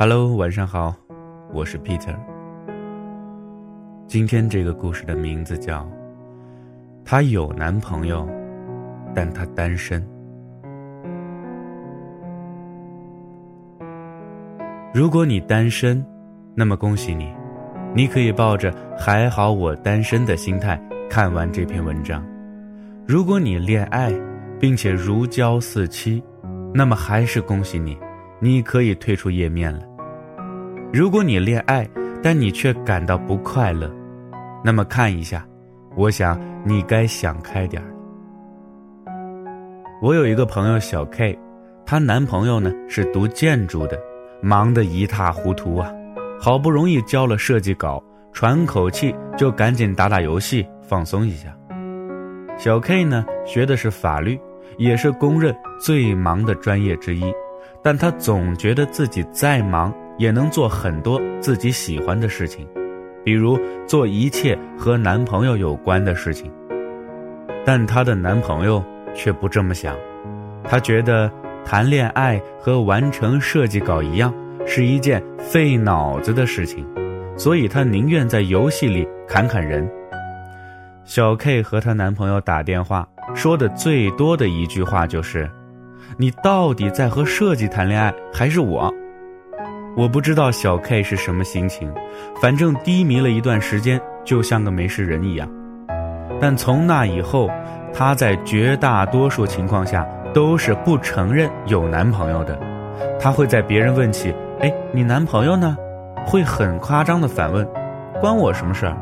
Hello，晚上好，我是 Peter。今天这个故事的名字叫《她有男朋友，但她单身》。如果你单身，那么恭喜你，你可以抱着“还好我单身”的心态看完这篇文章。如果你恋爱，并且如胶似漆，那么还是恭喜你，你可以退出页面了。如果你恋爱，但你却感到不快乐，那么看一下，我想你该想开点儿。我有一个朋友小 K，她男朋友呢是读建筑的，忙得一塌糊涂啊，好不容易交了设计稿，喘口气就赶紧打打游戏放松一下。小 K 呢学的是法律，也是公认最忙的专业之一，但她总觉得自己再忙。也能做很多自己喜欢的事情，比如做一切和男朋友有关的事情。但她的男朋友却不这么想，他觉得谈恋爱和完成设计稿一样，是一件费脑子的事情，所以她宁愿在游戏里砍砍人。小 K 和她男朋友打电话说的最多的一句话就是：“你到底在和设计谈恋爱，还是我？”我不知道小 K 是什么心情，反正低迷了一段时间，就像个没事人一样。但从那以后，她在绝大多数情况下都是不承认有男朋友的。她会在别人问起“哎，你男朋友呢？”会很夸张的反问：“关我什么事儿？”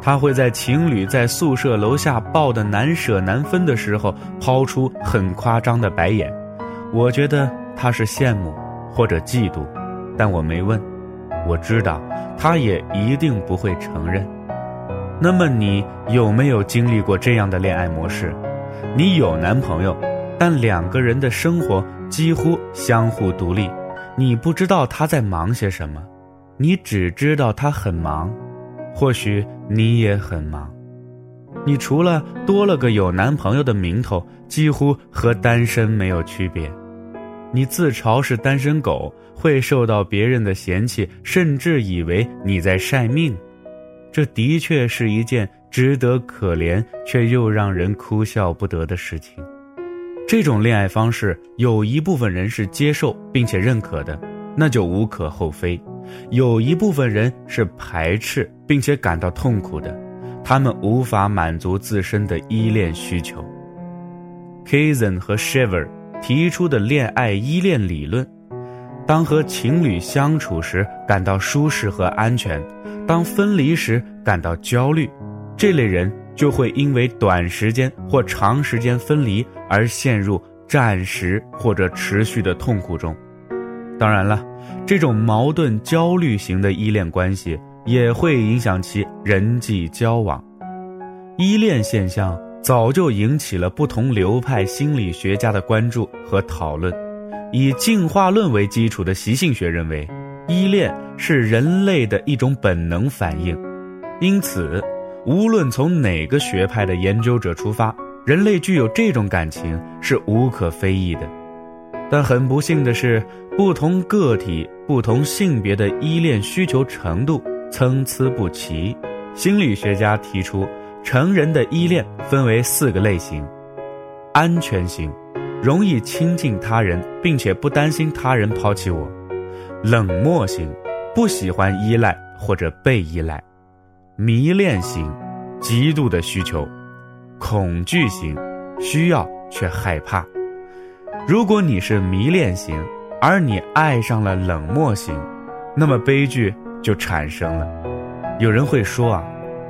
她会在情侣在宿舍楼下抱得难舍难分的时候，抛出很夸张的白眼。我觉得她是羡慕或者嫉妒。但我没问，我知道，他也一定不会承认。那么你有没有经历过这样的恋爱模式？你有男朋友，但两个人的生活几乎相互独立，你不知道他在忙些什么，你只知道他很忙，或许你也很忙，你除了多了个有男朋友的名头，几乎和单身没有区别。你自嘲是单身狗。会受到别人的嫌弃，甚至以为你在晒命，这的确是一件值得可怜却又让人哭笑不得的事情。这种恋爱方式有一部分人是接受并且认可的，那就无可厚非；有一部分人是排斥并且感到痛苦的，他们无法满足自身的依恋需求。Kazan 和 Shiver 提出的恋爱依恋理论。当和情侣相处时感到舒适和安全，当分离时感到焦虑，这类人就会因为短时间或长时间分离而陷入暂时或者持续的痛苦中。当然了，这种矛盾焦虑型的依恋关系也会影响其人际交往。依恋现象早就引起了不同流派心理学家的关注和讨论。以进化论为基础的习性学认为，依恋是人类的一种本能反应，因此，无论从哪个学派的研究者出发，人类具有这种感情是无可非议的。但很不幸的是，不同个体、不同性别的依恋需求程度参差不齐。心理学家提出，成人的依恋分为四个类型：安全型。容易亲近他人，并且不担心他人抛弃我；冷漠型，不喜欢依赖或者被依赖；迷恋型，极度的需求；恐惧型，需要却害怕。如果你是迷恋型，而你爱上了冷漠型，那么悲剧就产生了。有人会说啊，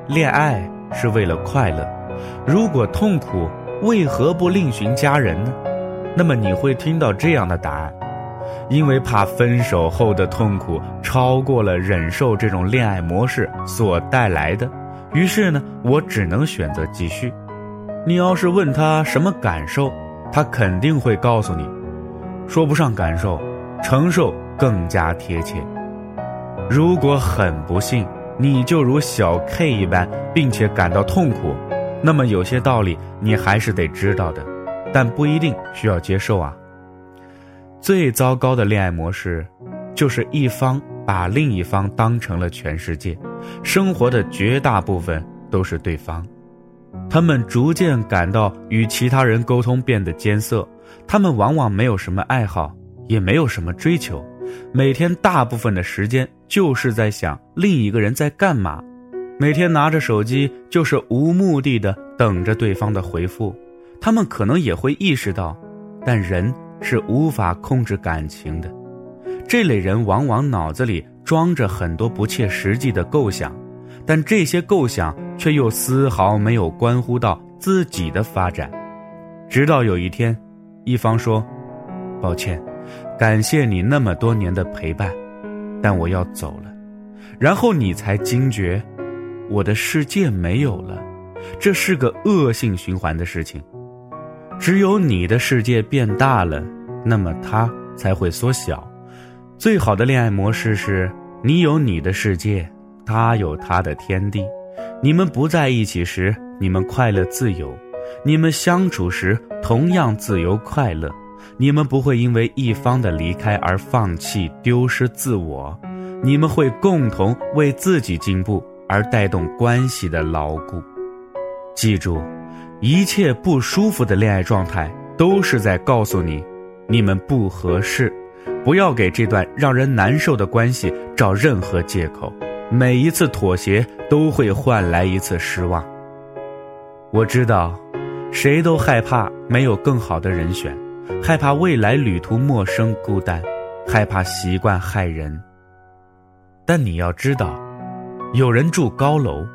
恋爱是为了快乐，如果痛苦，为何不另寻佳人呢？那么你会听到这样的答案，因为怕分手后的痛苦超过了忍受这种恋爱模式所带来的，于是呢，我只能选择继续。你要是问他什么感受，他肯定会告诉你，说不上感受，承受更加贴切。如果很不幸，你就如小 K 一般，并且感到痛苦，那么有些道理你还是得知道的。但不一定需要接受啊。最糟糕的恋爱模式，就是一方把另一方当成了全世界，生活的绝大部分都是对方。他们逐渐感到与其他人沟通变得艰涩，他们往往没有什么爱好，也没有什么追求，每天大部分的时间就是在想另一个人在干嘛，每天拿着手机就是无目的的等着对方的回复。他们可能也会意识到，但人是无法控制感情的。这类人往往脑子里装着很多不切实际的构想，但这些构想却又丝毫没有关乎到自己的发展。直到有一天，一方说：“抱歉，感谢你那么多年的陪伴，但我要走了。”然后你才惊觉，我的世界没有了。这是个恶性循环的事情。只有你的世界变大了，那么他才会缩小。最好的恋爱模式是你有你的世界，他有他的天地。你们不在一起时，你们快乐自由；你们相处时，同样自由快乐。你们不会因为一方的离开而放弃、丢失自我，你们会共同为自己进步而带动关系的牢固。记住，一切不舒服的恋爱状态都是在告诉你，你们不合适。不要给这段让人难受的关系找任何借口，每一次妥协都会换来一次失望。我知道，谁都害怕没有更好的人选，害怕未来旅途陌生孤单，害怕习惯害人。但你要知道，有人住高楼，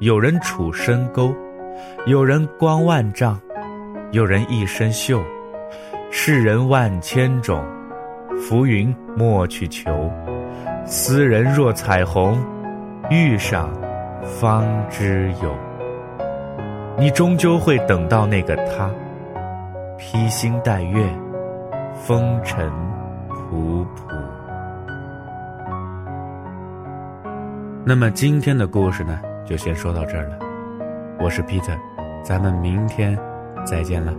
有人处深沟，有人光万丈，有人一身锈，世人万千种。浮云莫去求，斯人若彩虹，遇上方知有。你终究会等到那个他，披星戴月，风尘仆仆。那么今天的故事呢，就先说到这儿了。我是 Peter，咱们明天再见了。